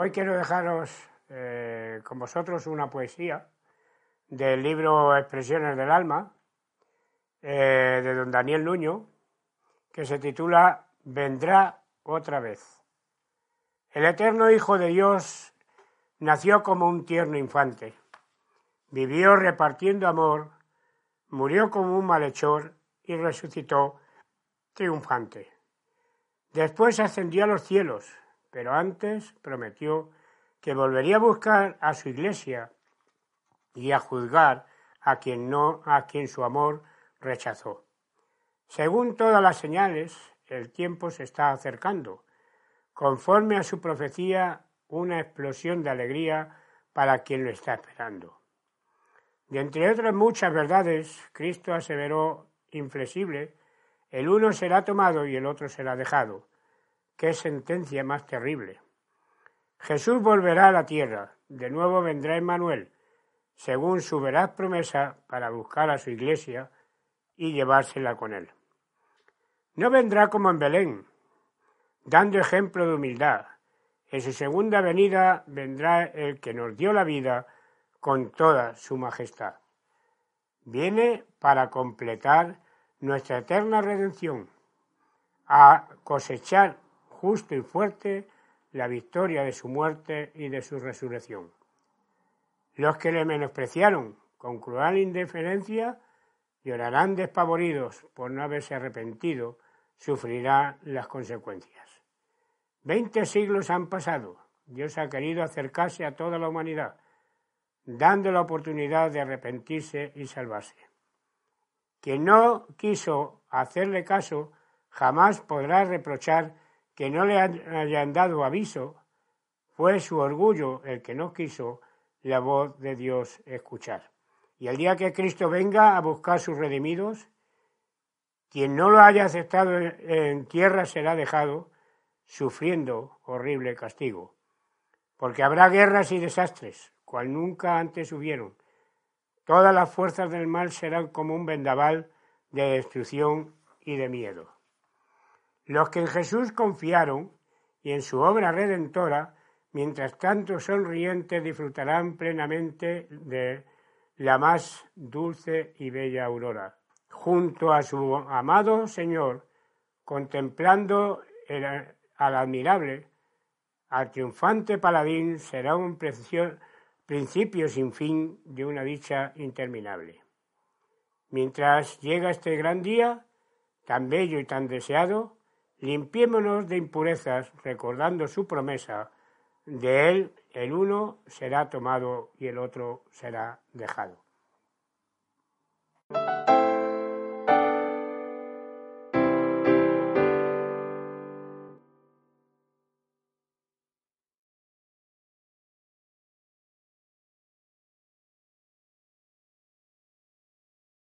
Hoy quiero dejaros eh, con vosotros una poesía del libro Expresiones del Alma eh, de don Daniel Nuño que se titula Vendrá otra vez. El eterno Hijo de Dios nació como un tierno infante, vivió repartiendo amor, murió como un malhechor y resucitó triunfante. Después ascendió a los cielos, pero antes prometió que volvería a buscar a su iglesia y a juzgar a quien no, a quien su amor rechazó. Según todas las señales, el tiempo se está acercando. Conforme a su profecía, una explosión de alegría para quien lo está esperando. De entre otras muchas verdades, Cristo aseveró inflexible, el uno será tomado y el otro será dejado. Qué sentencia más terrible. Jesús volverá a la tierra, de nuevo vendrá Emmanuel, según su veraz promesa, para buscar a su iglesia y llevársela con él. No vendrá como en Belén, dando ejemplo de humildad. En su segunda venida vendrá el que nos dio la vida con toda su majestad. Viene para completar nuestra eterna redención, a cosechar justo y fuerte la victoria de su muerte y de su resurrección. Los que le menospreciaron con cruel indiferencia llorarán despavoridos por no haberse arrepentido, sufrirán las consecuencias. Veinte siglos han pasado. Dios ha querido acercarse a toda la humanidad, dando la oportunidad de arrepentirse y salvarse. Quien no quiso hacerle caso jamás podrá reprochar que no le hayan dado aviso, fue su orgullo el que no quiso la voz de Dios escuchar. Y el día que Cristo venga a buscar sus redimidos, quien no lo haya aceptado en tierra será dejado sufriendo horrible castigo, porque habrá guerras y desastres, cual nunca antes hubieron. Todas las fuerzas del mal serán como un vendaval de destrucción y de miedo. Los que en Jesús confiaron y en su obra redentora, mientras tanto sonrientes disfrutarán plenamente de la más dulce y bella aurora, junto a su amado Señor, contemplando al admirable, al triunfante paladín será un principio sin fin de una dicha interminable. Mientras llega este gran día, tan bello y tan deseado, Limpiémonos de impurezas, recordando su promesa, de él el uno será tomado y el otro será dejado.